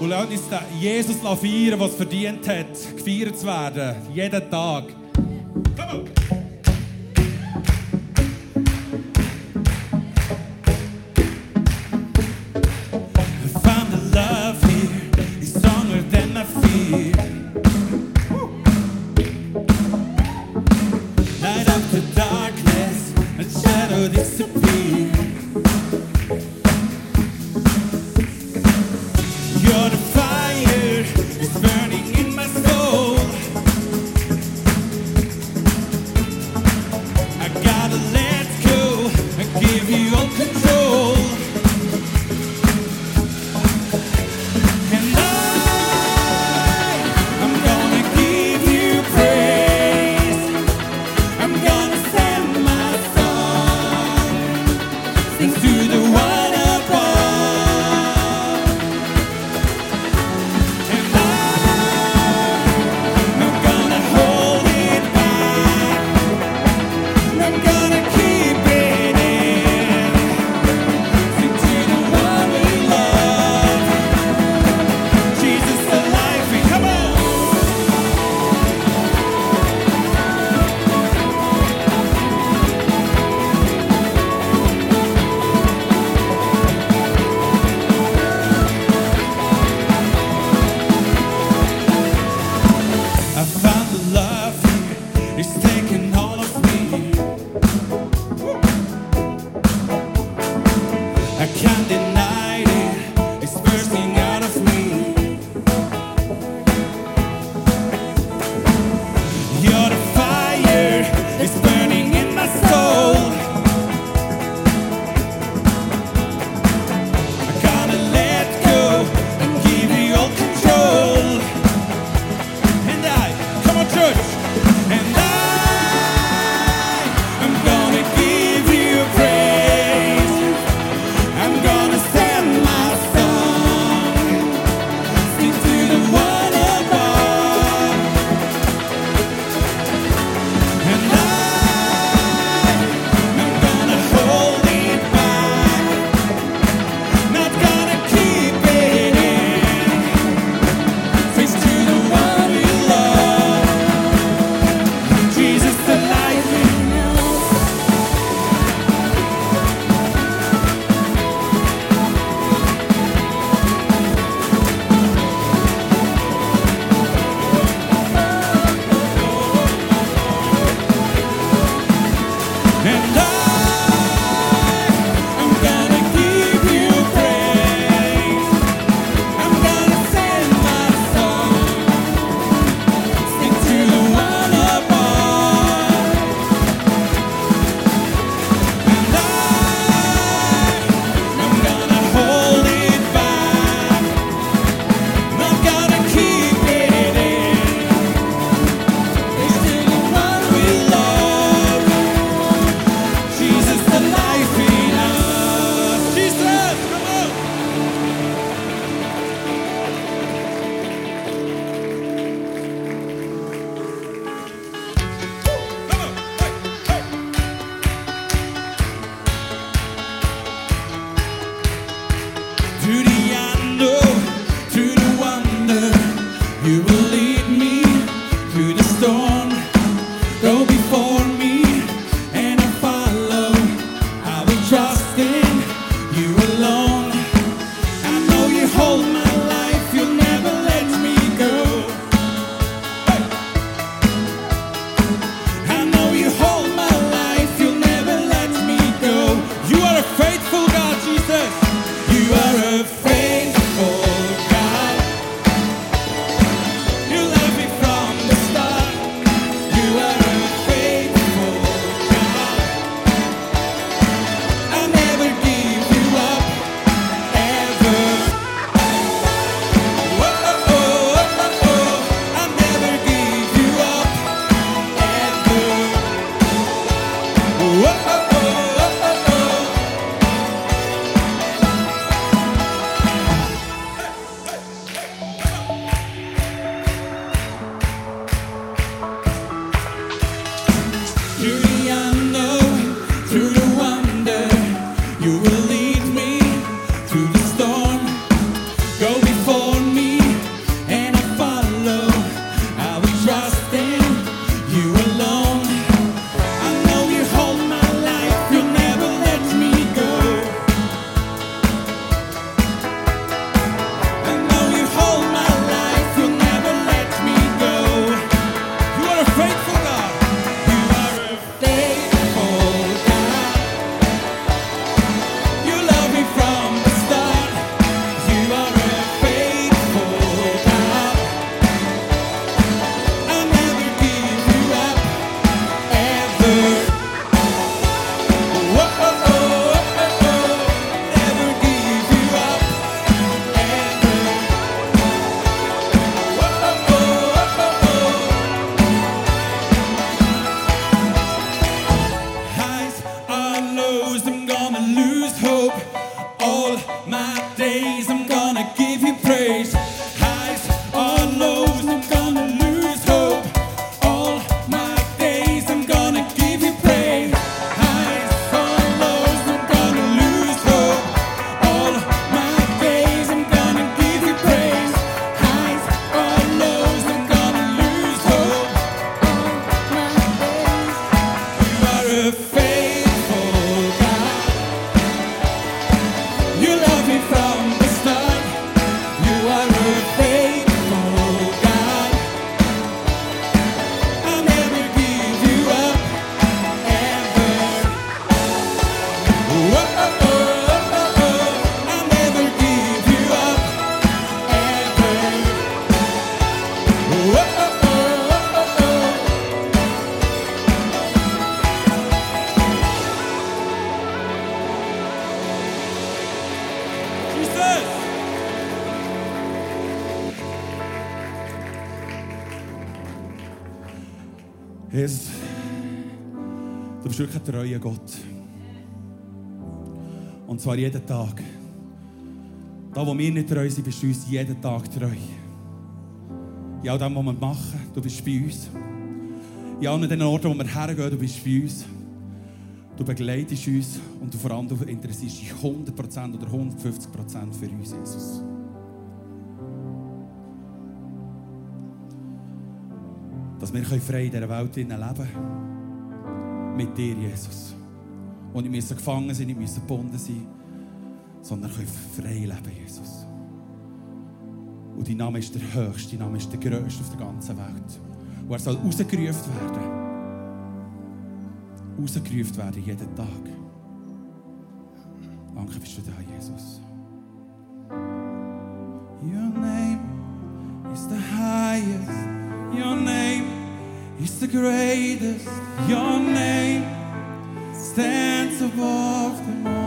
Und lasst uns Jesus feiern, was verdient hat, gefeiert zu werden. Jeden Tag. Treuer Gott. Und zwar jeden Tag. Da, wo wir nicht treu sind, bist du uns jeden Tag treu. All dem, was wir machen, du bist bei uns. In allen den Orten, wo wir hergehen, du bist bei uns. Du begleitest uns und du vor allem du interessierst dich 100% oder 150% für uns, Jesus. Dass wir frei in dieser Welt leben können. Mit dir, Jesus. Und nicht müssen gefangen sein, nicht müssen gebunden sein, sondern können frei leben, Jesus. Und dein Name ist der höchste, dein Name ist der grösste auf der ganzen Welt. Und er soll rausgerufen werden. Rausgerufen werden jeden Tag. Danke bist du da, Jesus. The greatest. Your name stands above them all.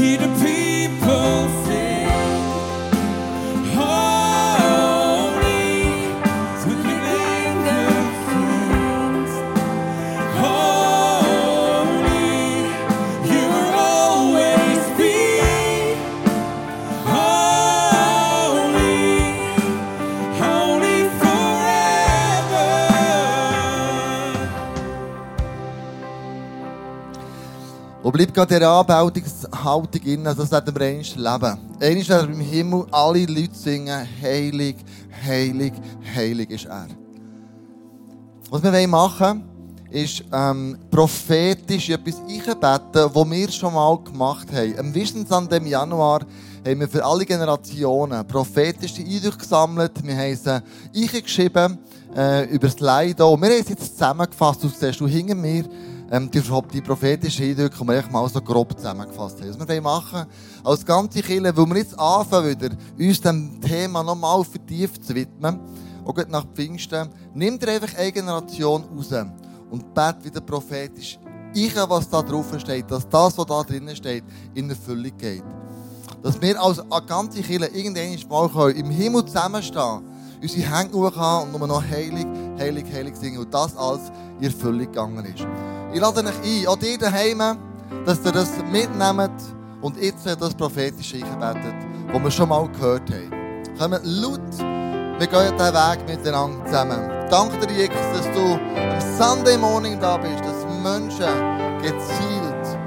He depends. Und bleibt gerade in der Anbetungshaltung in, also das werden wir einmal leben. Einmal werden wir im Himmel alle Leute singen, heilig, heilig, heilig ist er. Was wir machen wollen, ist ähm, prophetisch etwas einbeten, was wir schon mal gemacht haben. Am Wissensamt im Januar haben wir für alle Generationen prophetische Eindrücke gesammelt. Wir haben sie eingeschrieben äh, über das. Und wir haben sie jetzt zusammengefasst. Du siehst du hinter mir ähm, die, die prophetischen Eindrücke, die wir echt mal so grob zusammengefasst haben. Was wir machen als ganze Kirche, weil wir jetzt anfangen, wieder, uns dem Thema nochmal vertieft zu widmen, auch nach Pfingsten, nimm dir einfach eine Generation raus und bet wieder prophetisch ich, was da drauf steht, dass das, was da drinnen steht, in Erfüllung geht. Dass wir als ganze Kirche irgendwann mal können, im Himmel zusammenstehen, unsere Hände hoch haben und nur noch heilig, heilig, heilig singen und das alles in Erfüllung gegangen ist. Ich lade euch ein, auch dir daheim, dass ihr das mitnehmt und jetzt das prophetische eingebettet, was wir schon mal gehört haben. Kommt laut, wir gehen diesen Weg miteinander zusammen. Danke dir, Jesus, dass du am Sunday Morning da bist, dass Menschen gezielt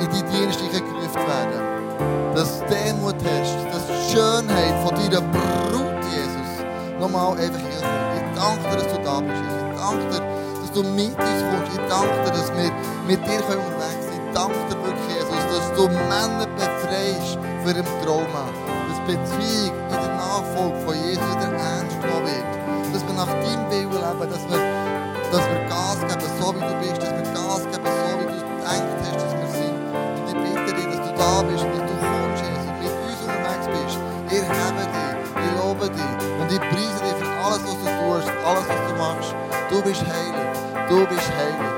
in die Dienste gerufen werden. Dass du Demut hast, dass die Schönheit von deiner Brut, Jesus, nochmal einfach hier. Ich danke dir, dass du da bist. Ich danke dir, du mit uns kommst. Ich danke dir, dass wir mit dir unterwegs sind. Ich danke dir wirklich, Jesus, dass du Männer befreist für ihren Trauma. Dass Beziehung in der Nachfolge von Jesus wieder ernst genommen wird. Dass wir nach deinem Willen leben, dass wir, dass wir Gas geben, so wie du bist, dass wir Gas geben, so wie du gedacht hast, dass wir sind. Und ich bitte dich, dass du da bist und dass du kommst, Jesus, und mit uns unterwegs bist. Ich hebe dich, ich lobe dich und ich preise dich für alles, was du tust, alles, was du machst. Du bist heilig, du bist heilig,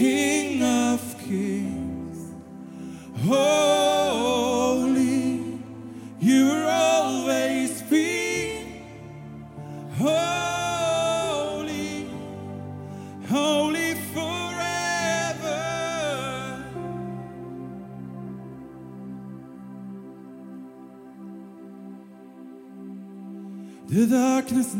King of kings, holy, you will always be holy, holy forever. The darkness.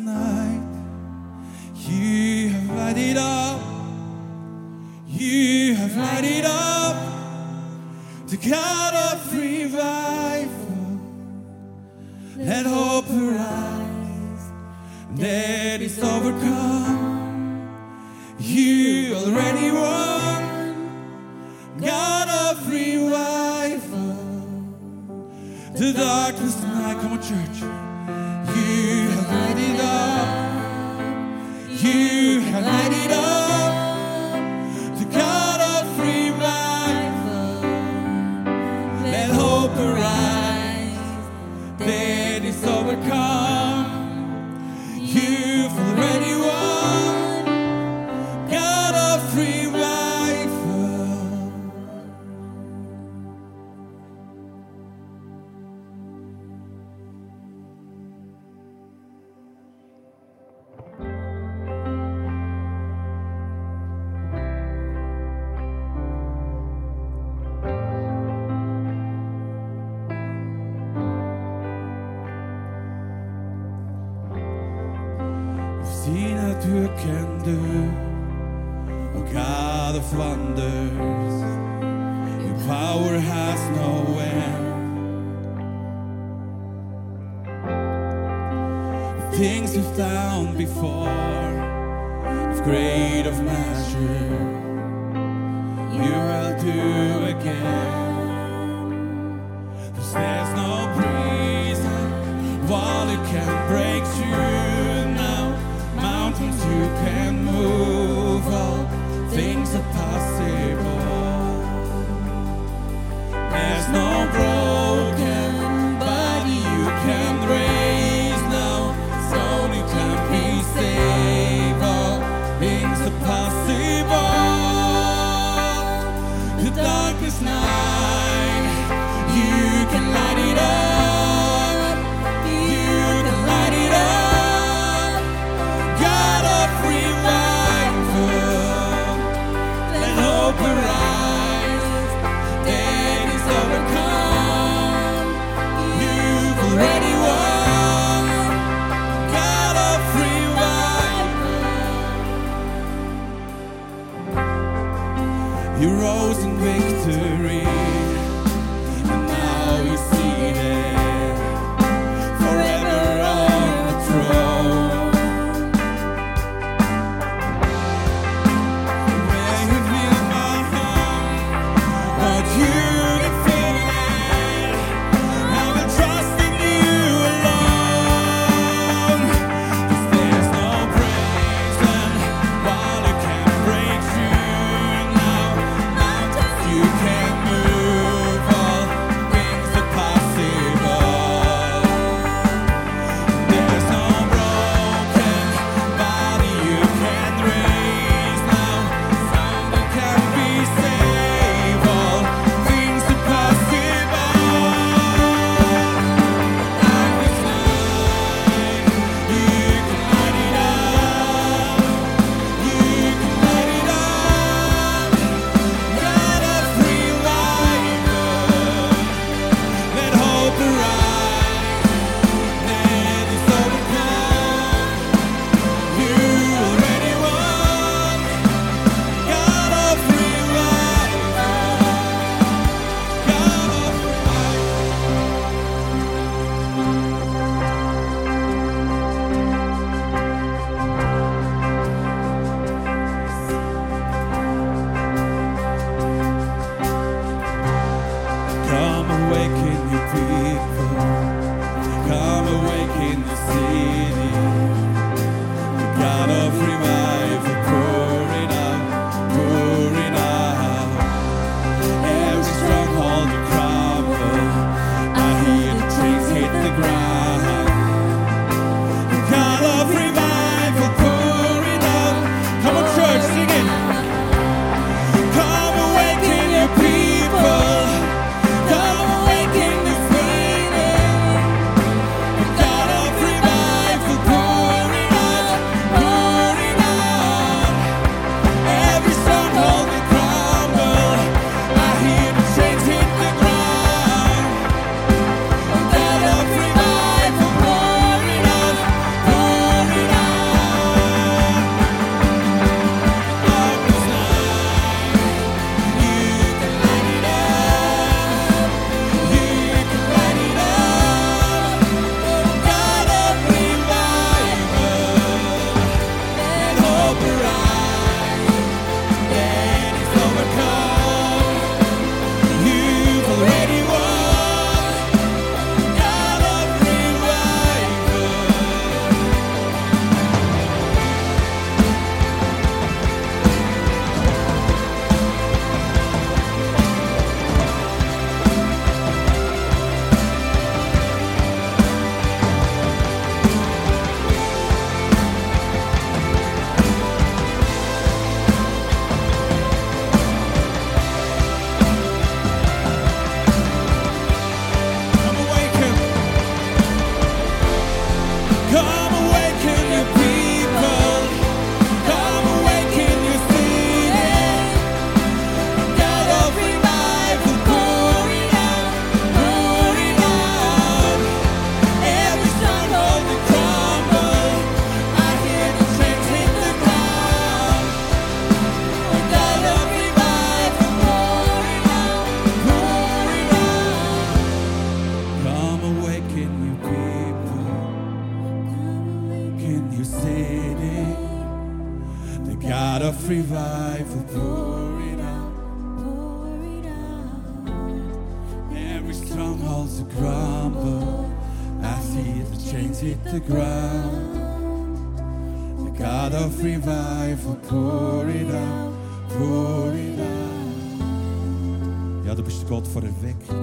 Du bist der Gott vor Erweckung.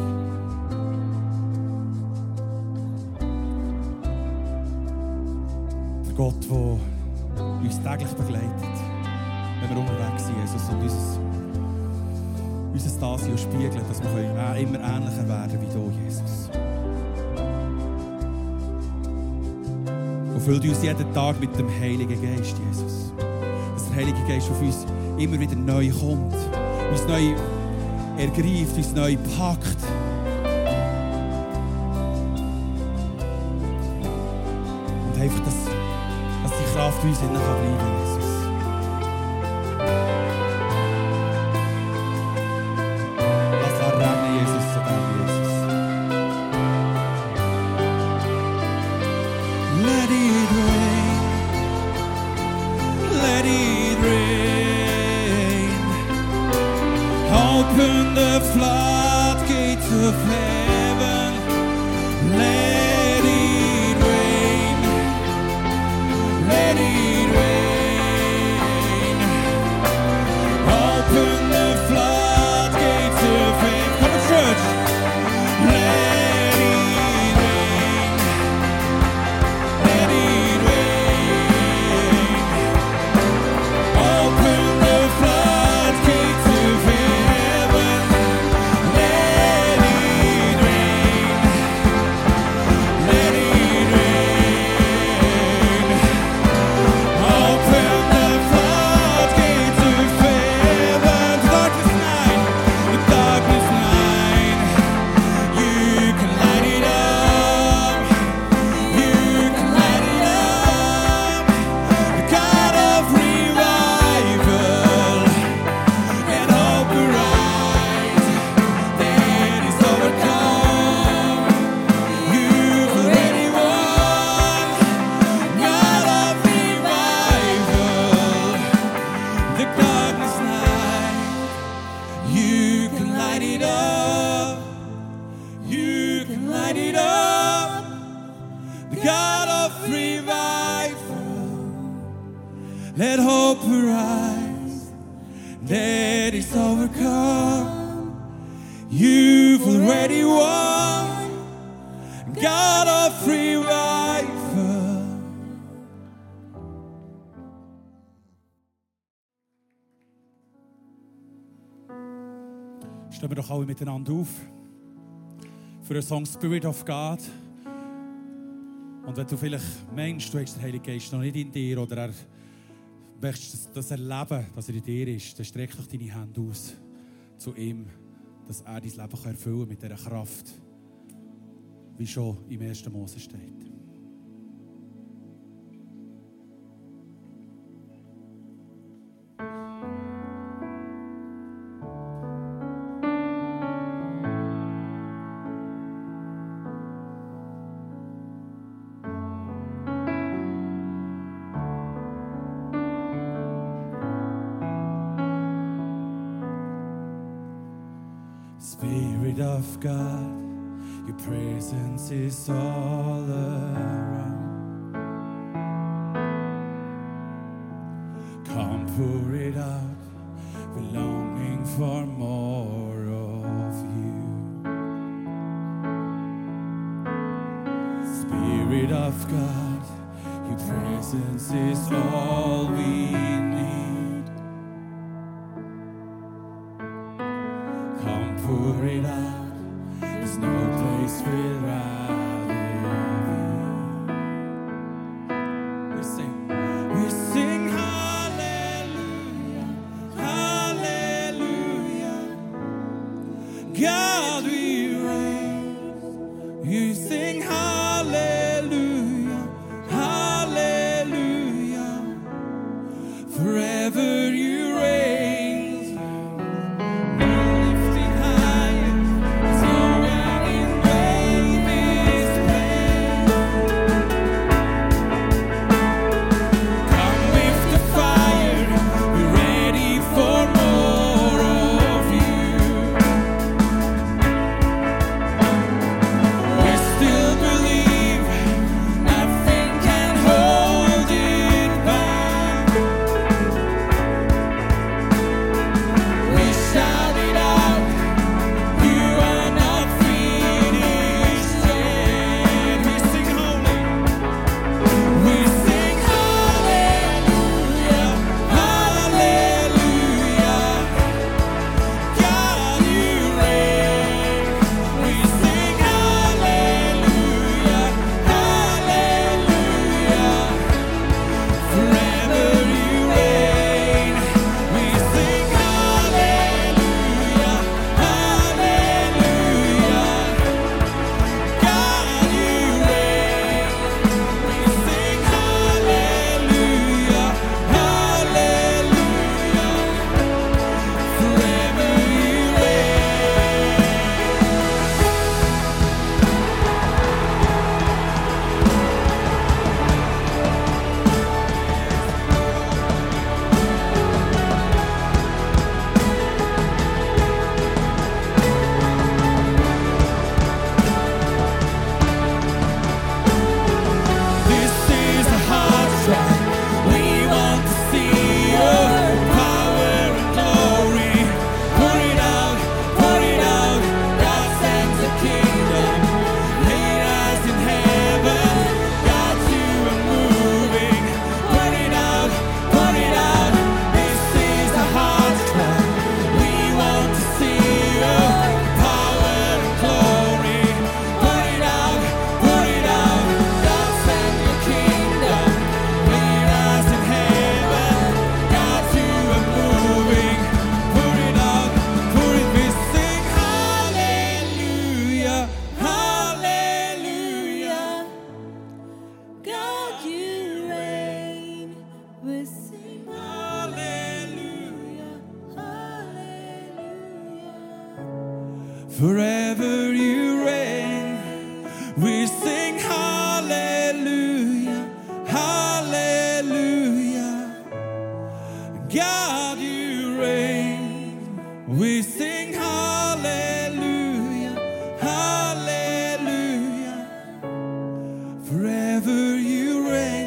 Der Gott, der uns täglich begleitet, wenn wir unterwegs sind, Jesus, und unser, unser Dasein spiegelt, dass wir immer ähnlicher werden wie du, Jesus. Und füllt uns jeden Tag mit dem Heiligen Geist, Jesus. Dass der Heilige Geist auf uns immer wieder neu kommt, uns neu ergreift, uns neu packt. Und einfach, dass, dass die Kraft uns kann bleiben Jesus. Floodgates of heaven. Miteinander auf für den Song Spirit of God. Und wenn du vielleicht meinst, du hast den Heiligen Geist noch nicht in dir oder er möchtest das, erleben, dass er in dir ist, dann streck doch deine Hände aus zu ihm, dass er dein Leben erfüllen kann mit dieser Kraft, wie schon im 1. Mose steht. Presence is all around. We sing,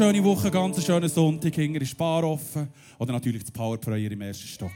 schöne Woche, ganz schönen Sonntag. Hinger ist Bar offen. Oder natürlich das Power Powerprayer im ersten Stock.